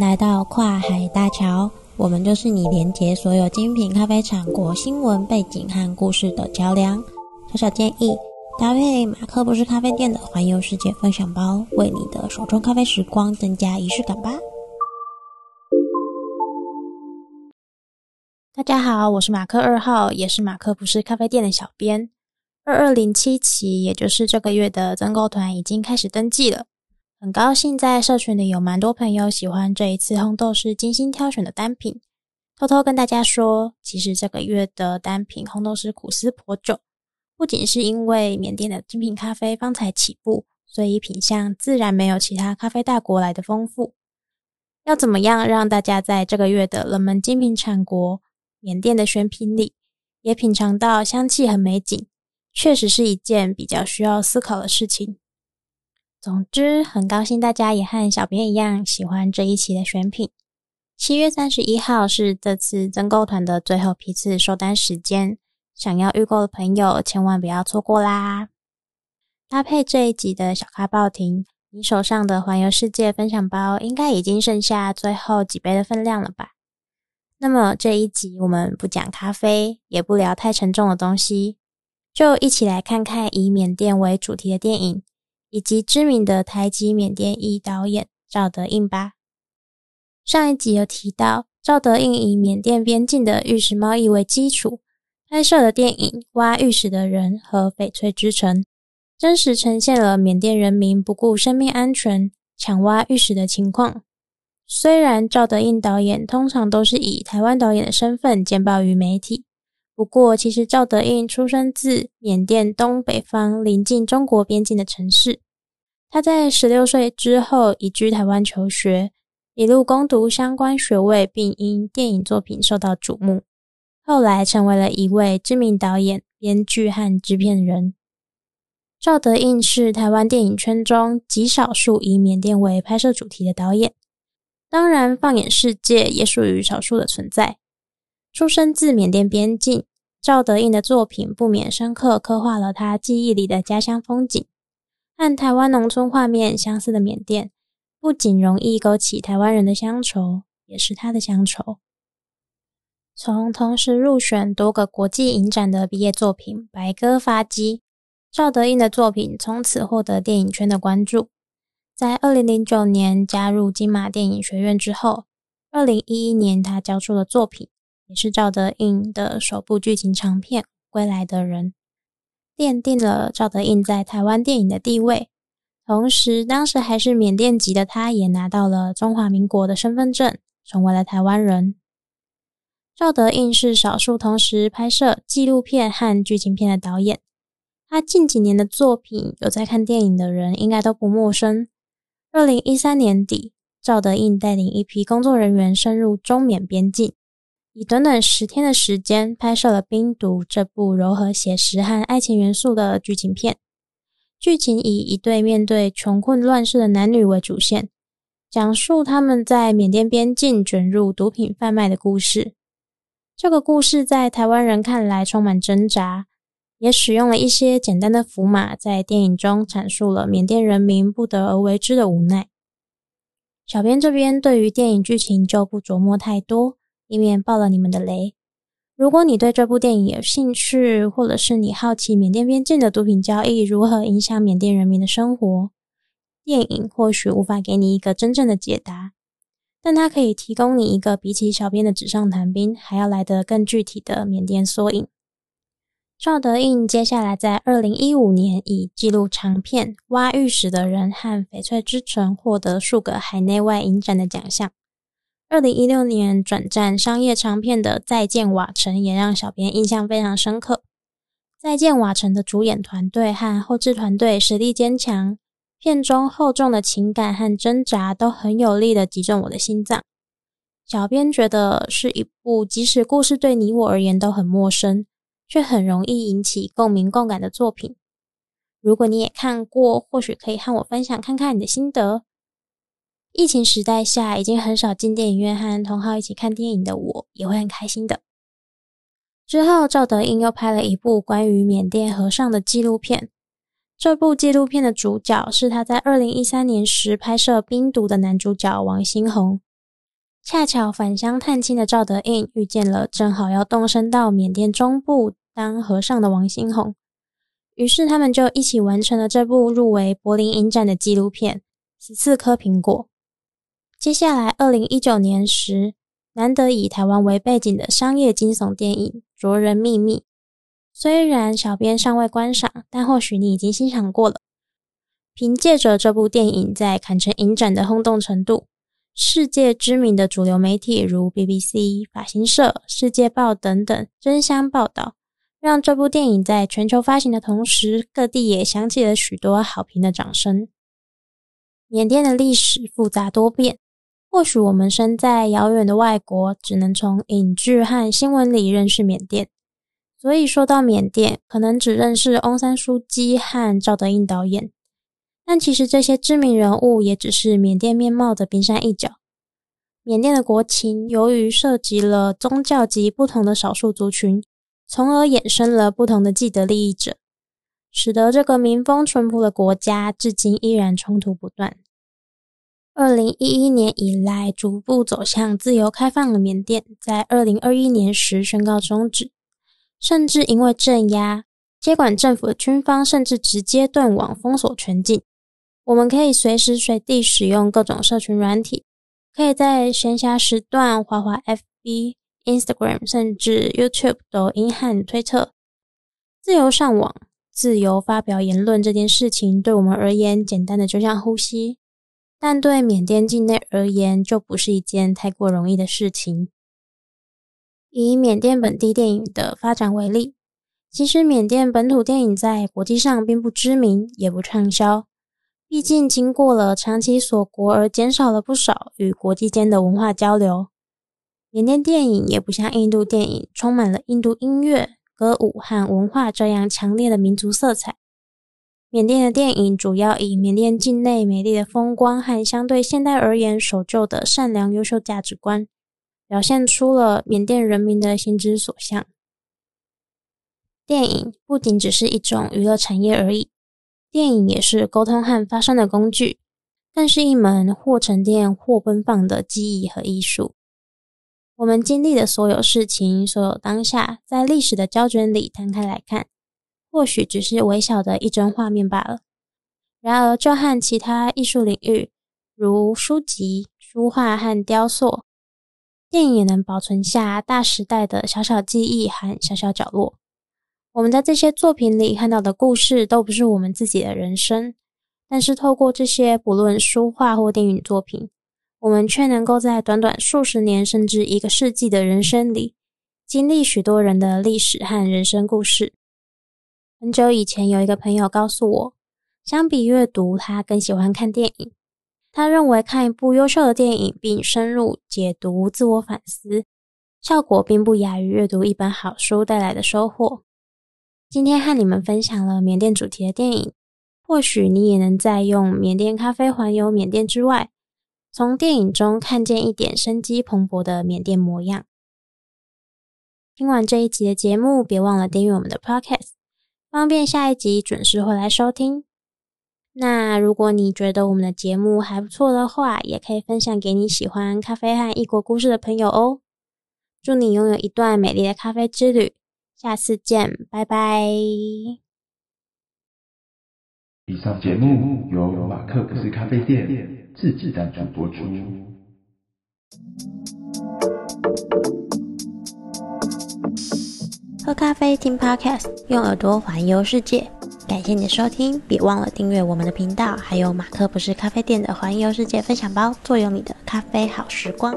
来到跨海大桥，我们就是你连接所有精品咖啡产国新闻背景和故事的桥梁。小小建议，搭配马克不是咖啡店的环游世界分享包，为你的手冲咖啡时光增加仪式感吧。大家好，我是马克二号，也是马克不是咖啡店的小编。二二零七期，也就是这个月的增购团已经开始登记了。很高兴在社群里有蛮多朋友喜欢这一次烘豆师精心挑选的单品。偷偷跟大家说，其实这个月的单品烘豆师苦思颇久，不仅是因为缅甸的精品咖啡方才起步，所以品相自然没有其他咖啡大国来的丰富。要怎么样让大家在这个月的冷门精品产国缅甸的选品里，也品尝到香气和美景，确实是一件比较需要思考的事情。总之，很高兴大家也和小编一样喜欢这一期的选品。七月三十一号是这次增购团的最后批次收单时间，想要预购的朋友千万不要错过啦！搭配这一集的小咖报亭，你手上的环游世界分享包应该已经剩下最后几杯的分量了吧？那么这一集我们不讲咖啡，也不聊太沉重的东西，就一起来看看以缅甸为主题的电影。以及知名的台籍缅甸裔导演赵德胤吧。上一集有提到，赵德胤以缅甸边境的玉石贸易为基础，拍摄的电影《挖玉石的人》和《翡翠之城》，真实呈现了缅甸人民不顾生命安全抢挖玉石的情况。虽然赵德胤导演通常都是以台湾导演的身份见报于媒体。不过，其实赵德胤出生自缅甸东北方临近中国边境的城市。他在十六岁之后移居台湾求学，一路攻读相关学位，并因电影作品受到瞩目。后来成为了一位知名导演、编剧和制片人。赵德胤是台湾电影圈中极少数以缅甸为拍摄主题的导演，当然，放眼世界也属于少数的存在。出生自缅甸边境，赵德胤的作品不免深刻刻画了他记忆里的家乡风景。和台湾农村画面相似的缅甸，不仅容易勾起台湾人的乡愁，也是他的乡愁。从同时入选多个国际影展的毕业作品《白鸽》发迹，赵德胤的作品从此获得电影圈的关注。在二零零九年加入金马电影学院之后，二零一一年他交出了作品。也是赵德胤的首部剧情长片《归来的人》，奠定了赵德胤在台湾电影的地位。同时，当时还是缅甸籍的他，也拿到了中华民国的身份证，成为了台湾人。赵德胤是少数同时拍摄纪录片和剧情片的导演。他近几年的作品，有在看电影的人应该都不陌生。二零一三年底，赵德胤带领一批工作人员深入中缅边境。以短短十天的时间拍摄了《冰毒》这部柔和写实和爱情元素的剧情片，剧情以一对面对穷困乱世的男女为主线，讲述他们在缅甸边境卷入毒品贩卖的故事。这个故事在台湾人看来充满挣扎，也使用了一些简单的符码，在电影中阐述了缅甸人民不得而为之的无奈。小编这边对于电影剧情就不琢磨太多。以免爆了你们的雷。如果你对这部电影有兴趣，或者是你好奇缅甸边境的毒品交易如何影响缅甸人民的生活，电影或许无法给你一个真正的解答，但它可以提供你一个比起小编的纸上谈兵还要来得更具体的缅甸缩影。赵德胤接下来在二零一五年以纪录长片《挖玉石的人》和《翡翠之城》获得数个海内外影展的奖项。二零一六年转战商业长片的《再见瓦城》也让小编印象非常深刻。《再见瓦城》的主演团队和后制团队实力坚强，片中厚重的情感和挣扎都很有力的击中我的心脏。小编觉得是一部即使故事对你我而言都很陌生，却很容易引起共鸣共感的作品。如果你也看过，或许可以和我分享看看你的心得。疫情时代下，已经很少进电影院和同好一起看电影的我，也会很开心的。之后，赵德胤又拍了一部关于缅甸和尚的纪录片。这部纪录片的主角是他在二零一三年时拍摄《冰毒》的男主角王星宏，恰巧返乡探亲的赵德胤遇见了正好要动身到缅甸中部当和尚的王新宏，于是他们就一起完成了这部入围柏林影展的纪录片《十四颗苹果》。接下来，二零一九年时，难得以台湾为背景的商业惊悚电影《卓人秘密》，虽然小编尚未观赏，但或许你已经欣赏过了。凭借着这部电影在坎城影展的轰动程度，世界知名的主流媒体如 BBC、法新社、世界报等等争相报道，让这部电影在全球发行的同时，各地也响起了许多好评的掌声。缅甸的历史复杂多变，或许我们身在遥远的外国，只能从影剧和新闻里认识缅甸，所以说到缅甸，可能只认识翁山苏姬和赵德胤导演。但其实这些知名人物也只是缅甸面貌的冰山一角。缅甸的国情由于涉及了宗教及不同的少数族群，从而衍生了不同的既得利益者，使得这个民风淳朴的国家至今依然冲突不断。二零一一年以来逐步走向自由开放的缅甸，在二零二一年时宣告终止，甚至因为镇压，接管政府的军方甚至直接断网封锁全境。我们可以随时随地使用各种社群软体，可以在闲暇时段滑滑 FB、Instagram，甚至 YouTube、抖音和推特。自由上网、自由发表言论这件事情，对我们而言简单的就像呼吸，但对缅甸境内而言，就不是一件太过容易的事情。以缅甸本地电影的发展为例，其实缅甸本土电影在国际上并不知名，也不畅销。毕竟，经过了长期锁国而减少了不少与国际间的文化交流。缅甸电影也不像印度电影，充满了印度音乐、歌舞和文化这样强烈的民族色彩。缅甸的电影主要以缅甸境内美丽的风光和相对现代而言守旧的善良优秀价值观，表现出了缅甸人民的心之所向。电影不仅只是一种娱乐产业而已。电影也是沟通和发声的工具，更是一门或沉淀或奔放的记忆和艺术。我们经历的所有事情，所有当下，在历史的胶卷里摊开来看，或许只是微小的一帧画面罢了。然而，就和其他艺术领域，如书籍、书画和雕塑，电影也能保存下大时代的小小记忆和小小角落。我们在这些作品里看到的故事都不是我们自己的人生，但是透过这些不论书画或电影作品，我们却能够在短短数十年甚至一个世纪的人生里，经历许多人的历史和人生故事。很久以前，有一个朋友告诉我，相比阅读，他更喜欢看电影。他认为看一部优秀的电影并深入解读、自我反思，效果并不亚于阅读一本好书带来的收获。今天和你们分享了缅甸主题的电影，或许你也能在用缅甸咖啡环游缅甸之外，从电影中看见一点生机蓬勃的缅甸模样。听完这一集的节目，别忘了订阅我们的 Podcast，方便下一集准时回来收听。那如果你觉得我们的节目还不错的话，也可以分享给你喜欢咖啡和异国故事的朋友哦。祝你拥有一段美丽的咖啡之旅。下次见，拜拜。以上节目由马克不是咖啡店自己赞助播出。咖啡，听 Podcast，用耳朵环游世界。感谢你的收听，别忘了订阅我们的频道，还有马克不是咖啡店的环游世界分享包，坐拥你的咖啡好时光。